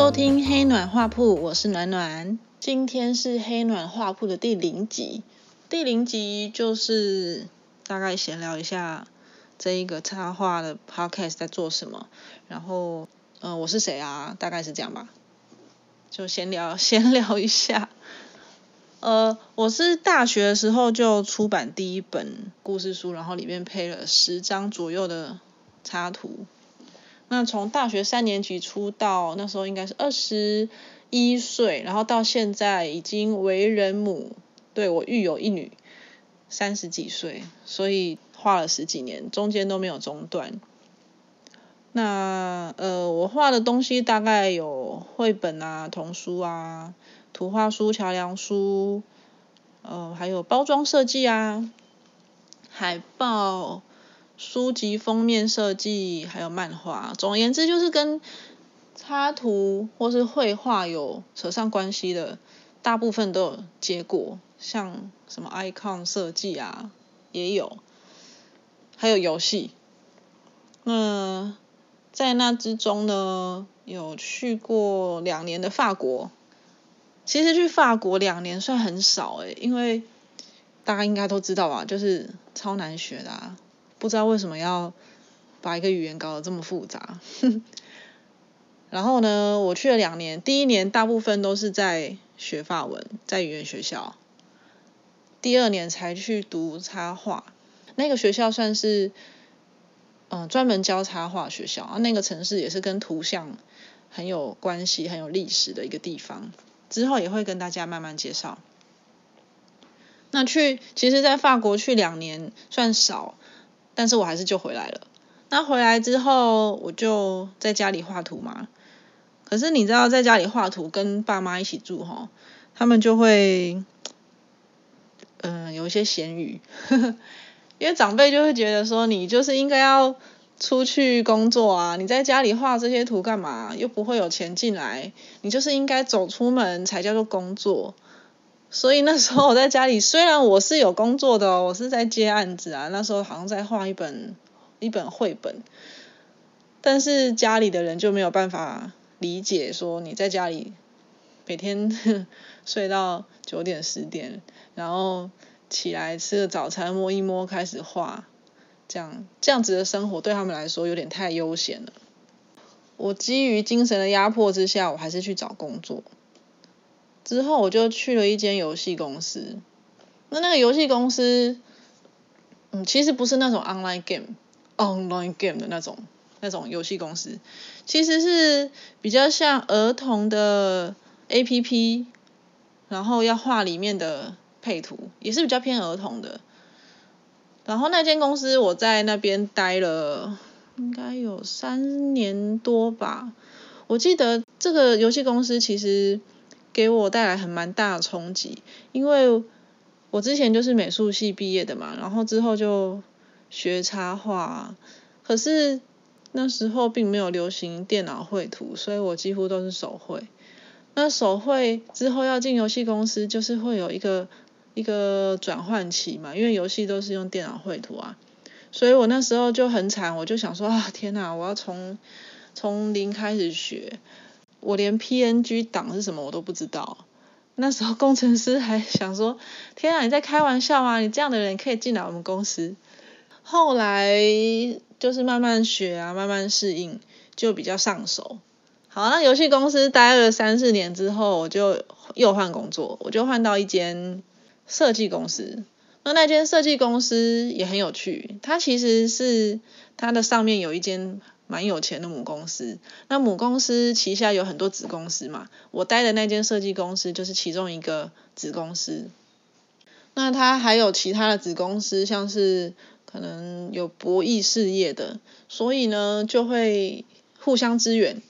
收听黑暖画铺，我是暖暖。今天是黑暖画铺的第零集，第零集就是大概闲聊一下这一个插画的 podcast 在做什么，然后嗯、呃我是谁啊？大概是这样吧，就闲聊 闲聊一下。呃，我是大学的时候就出版第一本故事书，然后里面配了十张左右的插图。那从大学三年级出道，那时候应该是二十一岁，然后到现在已经为人母，对我育有一女，三十几岁，所以画了十几年，中间都没有中断。那呃，我画的东西大概有绘本啊、童书啊、图画书、桥梁书，呃，还有包装设计啊、海报。书籍封面设计，还有漫画，总而言之就是跟插图或是绘画有扯上关系的，大部分都有接过，像什么 icon 设计啊也有，还有游戏。那在那之中呢，有去过两年的法国。其实去法国两年算很少诶、因为大家应该都知道吧，就是超难学的啊。不知道为什么要把一个语言搞得这么复杂。然后呢，我去了两年，第一年大部分都是在学法文，在语言学校。第二年才去读插画，那个学校算是嗯专门教插画学校，啊那个城市也是跟图像很有关系、很有历史的一个地方。之后也会跟大家慢慢介绍。那去，其实，在法国去两年算少，但是我还是就回来了。那回来之后，我就在家里画图嘛。可是你知道，在家里画图跟爸妈一起住哈，他们就会，嗯、有一些闲语，因为长辈就会觉得说，你就是应该要出去工作啊，你在家里画这些图干嘛？又不会有钱进来，你就是应该走出门才叫做工作。所以那时候我在家里，虽然我是有工作的哦，我是在接案子啊，那时候好像在画一本一本绘本，但是家里的人就没有办法理解说你在家里每天 睡到九点十点，然后起来吃个早餐摸一摸开始画，这样这样子的生活对他们来说有点太悠闲了。我基于精神的压迫之下，我还是去找工作。之后我就去了一间游戏公司，那那个游戏公司，嗯，其实不是那种 online game，online game 的那种那种游戏公司，其实是比较像儿童的 APP，然后要画里面的配图，也是比较偏儿童的。然后那间公司我在那边待了应该有三年多吧，我记得这个游戏公司其实。给我带来很蛮大的冲击，因为我之前就是美术系毕业的嘛，然后之后就学插画，可是那时候并没有流行电脑绘图，所以我几乎都是手绘。那手绘之后要进游戏公司，就是会有一个一个转换期嘛，因为游戏都是用电脑绘图啊，所以我那时候就很惨，我就想说啊，天哪，我要从从零开始学。我连 PNG 档是什么我都不知道，那时候工程师还想说，天啊，你在开玩笑吗？你这样的人可以进来我们公司。后来就是慢慢学啊，慢慢适应，就比较上手。好，那游戏公司待了三四年之后，我就又换工作，我就换到一间设计公司。那那间设计公司也很有趣，它其实是它的上面有一间。蛮有钱的母公司，那母公司旗下有很多子公司嘛，我待的那间设计公司就是其中一个子公司。那它还有其他的子公司，像是可能有博弈事业的，所以呢就会互相支援。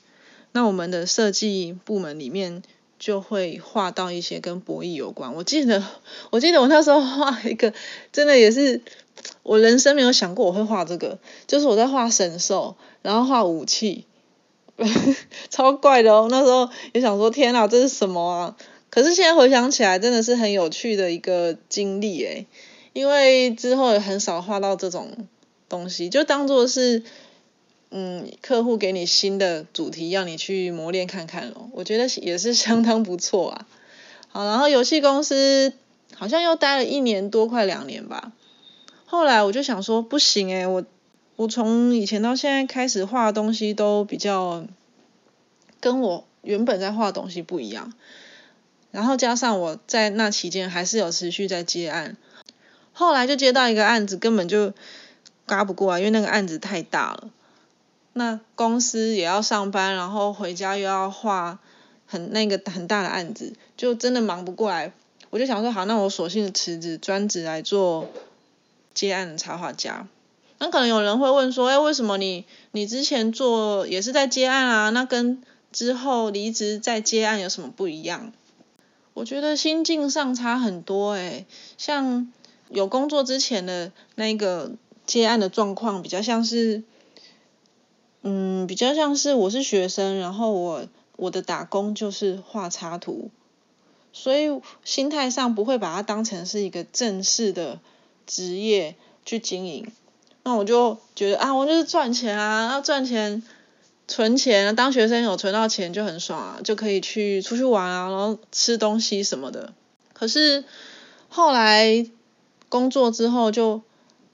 那我们的设计部门里面就会画到一些跟博弈有关。我记得，我记得我那时候画一个，真的也是。我人生没有想过我会画这个，就是我在画神兽，然后画武器，超怪的哦。那时候也想说，天哪，这是什么啊？可是现在回想起来，真的是很有趣的一个经历诶。因为之后也很少画到这种东西，就当做是嗯，客户给你新的主题，要你去磨练看看咯。我觉得也是相当不错啊。好，然后游戏公司好像又待了一年多，快两年吧。后来我就想说，不行诶，我我从以前到现在开始画的东西都比较跟我原本在画的东西不一样。然后加上我在那期间还是有持续在接案，后来就接到一个案子，根本就嘎不过来，因为那个案子太大了。那公司也要上班，然后回家又要画很那个很大的案子，就真的忙不过来。我就想说，好，那我索性辞职，专职来做接案的插画家。那可能有人会问说，哎，为什么你你之前做也是在接案啊？那跟之后离职再接案有什么不一样？我觉得心境上差很多诶，像有工作之前的那个接案的状况，比较像是，嗯，比较像是我是学生，然后我我的打工就是画插图，所以心态上不会把它当成是一个正式的职业去经营，那我就觉得啊，我就是赚钱啊，要赚钱。存钱，当学生有存到钱就很爽啊，就可以去出去玩啊，然后吃东西什么的。可是后来工作之后就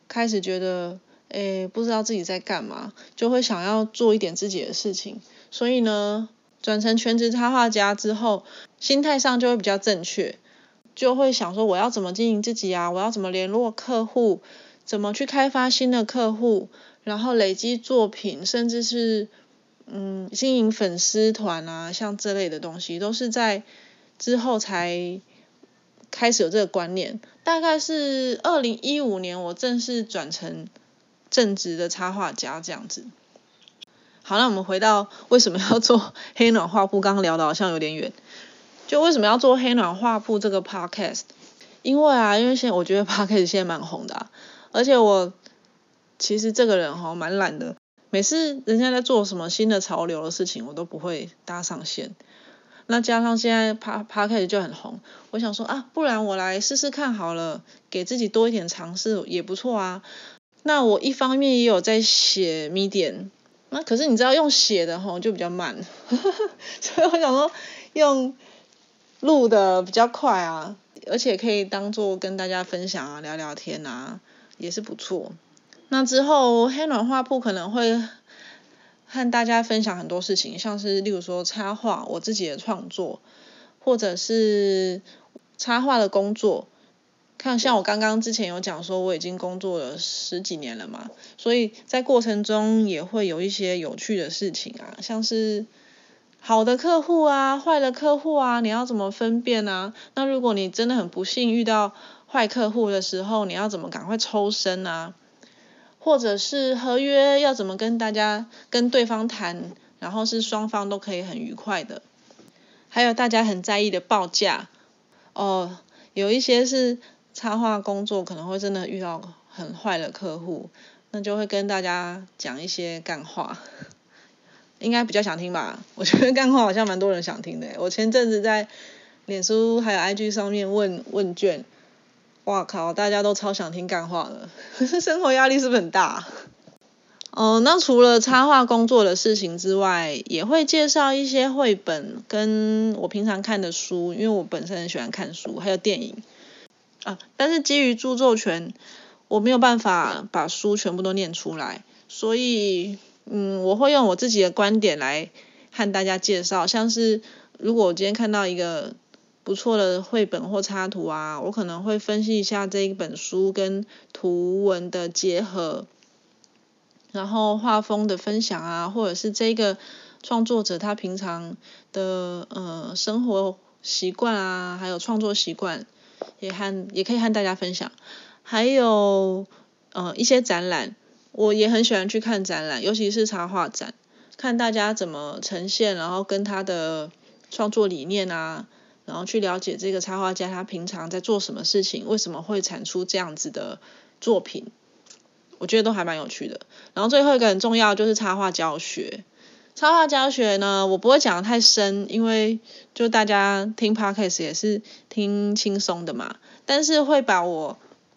开始觉得，诶，不知道自己在干嘛，就会想要做一点自己的事情。所以呢，转成全职插画家之后，心态上就会比较正确，就会想说我要怎么经营自己啊，我要怎么联络客户，怎么去开发新的客户，然后累积作品，甚至是。嗯，经营粉丝团啊，像这类的东西，都是在之后才开始有这个观念。大概是二零一五年，我正式转成正直的插画家这样子。好，那我们回到 为什么要做黑暖画铺？刚刚聊的好像有点远。就为什么要做黑暖画铺这个 podcast？因为啊，因为现在我觉得 podcast 现在蛮红的，而且我其实这个人哈蛮懒的。每次人家在做什么新的潮流的事情，我都不会搭上线。那加上现在趴趴开始就很红，我想说啊，不然我来试试看好了，给自己多一点尝试也不错啊。那我一方面也有在写 medium，那可是你知道用写的吼就比较慢，所以我想说用录的比较快啊，而且可以当做跟大家分享啊，聊聊天啊，也是不错。那之后，黑暖画铺可能会和大家分享很多事情，像是例如说插画，我自己的创作，或者是插画的工作。看，像我刚刚之前有讲说，我已经工作了十几年了嘛，所以在过程中也会有一些有趣的事情啊，像是好的客户啊，坏的客户啊，你要怎么分辨啊？那如果你真的很不幸遇到坏客户的时候，你要怎么赶快抽身啊？或者是合约要怎么跟大家跟对方谈，然后是双方都可以很愉快的。还有大家很在意的报价，哦，有一些是插画工作可能会真的遇到很坏的客户，那就会跟大家讲一些干话，应该比较想听吧？我觉得干话好像蛮多人想听的。我前阵子在脸书还有 IG 上面问问卷。哇靠！大家都超想听干话的，生活压力是不是很大？哦，那除了插画工作的事情之外，也会介绍一些绘本跟我平常看的书，因为我本身很喜欢看书，还有电影啊。但是基于著作权，我没有办法把书全部都念出来，所以嗯，我会用我自己的观点来和大家介绍，像是如果我今天看到一个。不错的绘本或插图啊，我可能会分析一下这一本书跟图文的结合，然后画风的分享啊，或者是这个创作者他平常的呃生活习惯啊，还有创作习惯，也和也可以和大家分享。还有呃一些展览，我也很喜欢去看展览，尤其是插画展，看大家怎么呈现，然后跟他的创作理念啊。然后去了解这个插画家他平常在做什么事情，为什么会产出这样子的作品，我觉得都还蛮有趣的。然后最后一个很重要就是插画教学，插画教学呢，我不会讲的太深，因为就大家听 podcast 也是听轻松的嘛，但是会把我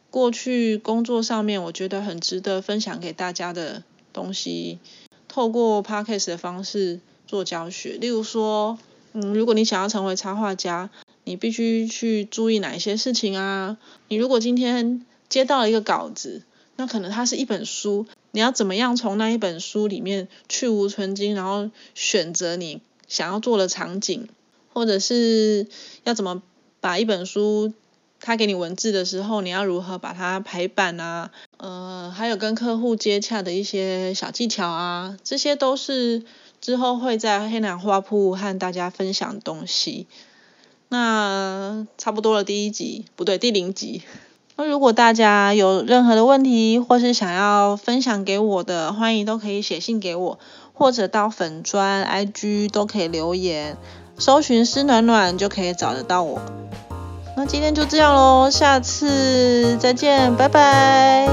过去工作上面我觉得很值得分享给大家的东西，透过 podcast 的方式做教学。例如说，嗯，如果你想要成为插画家，你必须去注意哪一些事情啊？你如果今天接到了一个稿子，那可能它是一本书，你要怎么样从那一本书里面去无存精，然后选择你想要做的场景，或者是要怎么把一本书，他给你文字的时候，你要如何把它排版啊？呃，还有跟客户接洽的一些小技巧啊，这些都是之后会在黑南花铺和大家分享东西。那差不多了，第一集不对，第零集。那如果大家有任何的问题，或是想要分享给我的，欢迎都可以写信给我，或者到粉砖、IG 都可以留言，搜寻“师暖暖”就可以找得到我。那今天就这样喽，下次再见，拜拜。